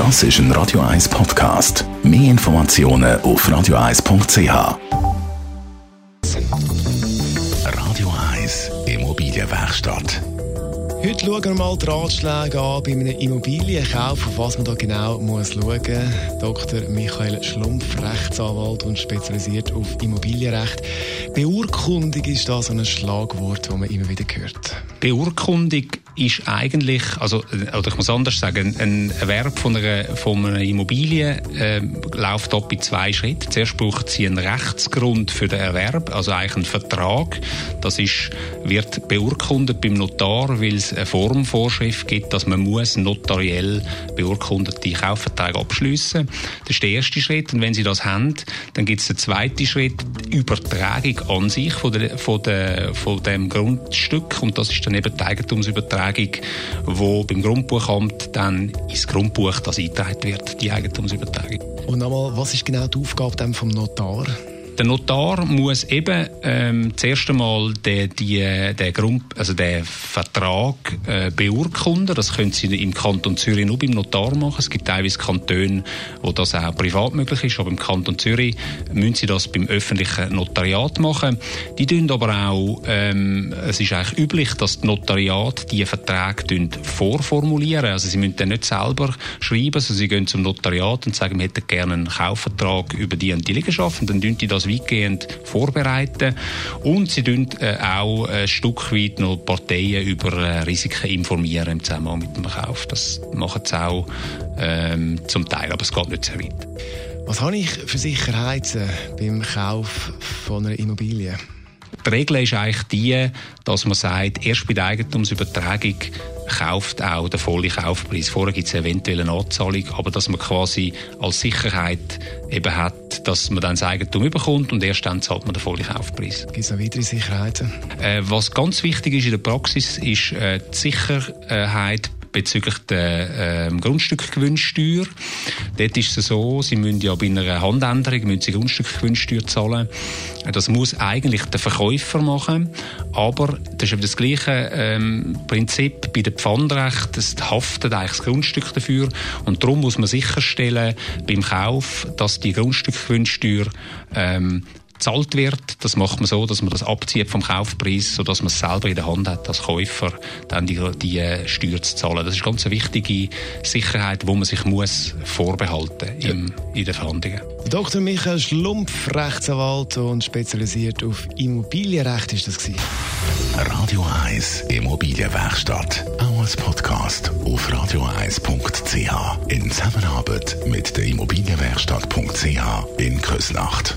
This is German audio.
Das ist ein Radio 1 Podcast. Mehr Informationen auf radio1.ch. Radio 1 Immobilienwerkstatt. Heute schauen wir mal die Ratschläge an bei einem Immobilienkauf, auf was man da genau muss schauen muss. Dr. Michael Schlumpf, Rechtsanwalt und spezialisiert auf Immobilienrecht. Beurkundung ist da so ein Schlagwort, das man immer wieder hört. Beurkundung ist eigentlich, also, oder ich muss anders sagen, ein Erwerb von einer, von einer Immobilie äh, läuft ab in zwei Schritten. Zuerst braucht sie einen Rechtsgrund für den Erwerb, also eigentlich einen Vertrag. Das ist, wird beurkundet beim Notar, weil es eine Formvorschrift gibt, dass man muss notariell beurkundete Kaufverträge abschließen. Das ist der erste Schritt. Und wenn Sie das haben, dann gibt es den zweiten Schritt, die Übertragung an sich von, der, von, der, von dem Grundstück. Und das ist dann eben die Eigentumsübertragung Übertragung, wo beim Grundbuchamt dann ins Grundbuch das eingetragen wird, die Eigentumsübertragung. Und nochmal, was ist genau die Aufgabe vom Notar? Der Notar muss eben ähm, zuerst einmal den, die, den, Grund, also den Vertrag äh, beurkunden. Das können Sie im Kanton Zürich nur beim Notar machen. Es gibt teilweise Kantone, wo das auch privat möglich ist, aber im Kanton Zürich müssen Sie das beim öffentlichen Notariat machen. Die tun aber auch, ähm, es ist eigentlich üblich, dass die Notariat die Verträge vorformulieren. Also Sie müssen dann nicht selber schreiben, also Sie gehen zum Notariat und sagen, wir hätten gerne einen Kaufvertrag über die und die Liegenschaft und dann tun die das weitgehend vorbereiten. Und sie tun äh, auch ein Stück weit noch Parteien über äh, Risiken informieren im Zusammenhang mit dem Kauf. Das machen sie auch ähm, zum Teil, aber es geht nicht sehr weit. Was habe ich für Sicherheiten beim Kauf von einer Immobilie? Die Regel ist eigentlich die, dass man sagt, erst bei der Eigentumsübertragung kauft auch der volle Kaufpreis. Vorher gibt es eventuell eine Anzahlung, aber dass man quasi als Sicherheit eben hat, dass man dann das Eigentum überkommt und erst dann zahlt man den vollen Kaufpreis. Gibt es noch weitere Sicherheiten? Äh, was ganz wichtig ist in der Praxis, ist äh, die Sicherheit bezüglich der äh, Grundstückgewinnsteuer. Dort ist es so, Sie müssen ja bei einer Handänderung müssen Sie Grundstückgewinnsteuer zahlen. Das muss eigentlich der Verkäufer machen, aber das ist eben das gleiche ähm, Prinzip bei dem Pfandrecht, es haftet eigentlich das Grundstück dafür und darum muss man sicherstellen beim Kauf, dass die Grundstückgewinnsteuer ähm, gezahlt wird. Das macht man so, dass man das abzieht vom Kaufpreis, sodass man es selber in der Hand hat, als Käufer dann die, die äh, Steuer zu zahlen. Das ist ganz eine wichtige Sicherheit, wo man sich muss vorbehalten im, in den Verhandlungen. Dr. Michael Schlumpf, Rechtsanwalt und spezialisiert auf Immobilienrecht, ist das gewesen. Radio 1 Immobilienwerkstatt. Auch als Podcast auf radio1.ch. In Zusammenarbeit mit der Immobilienwerkstatt.ch in Küsnacht.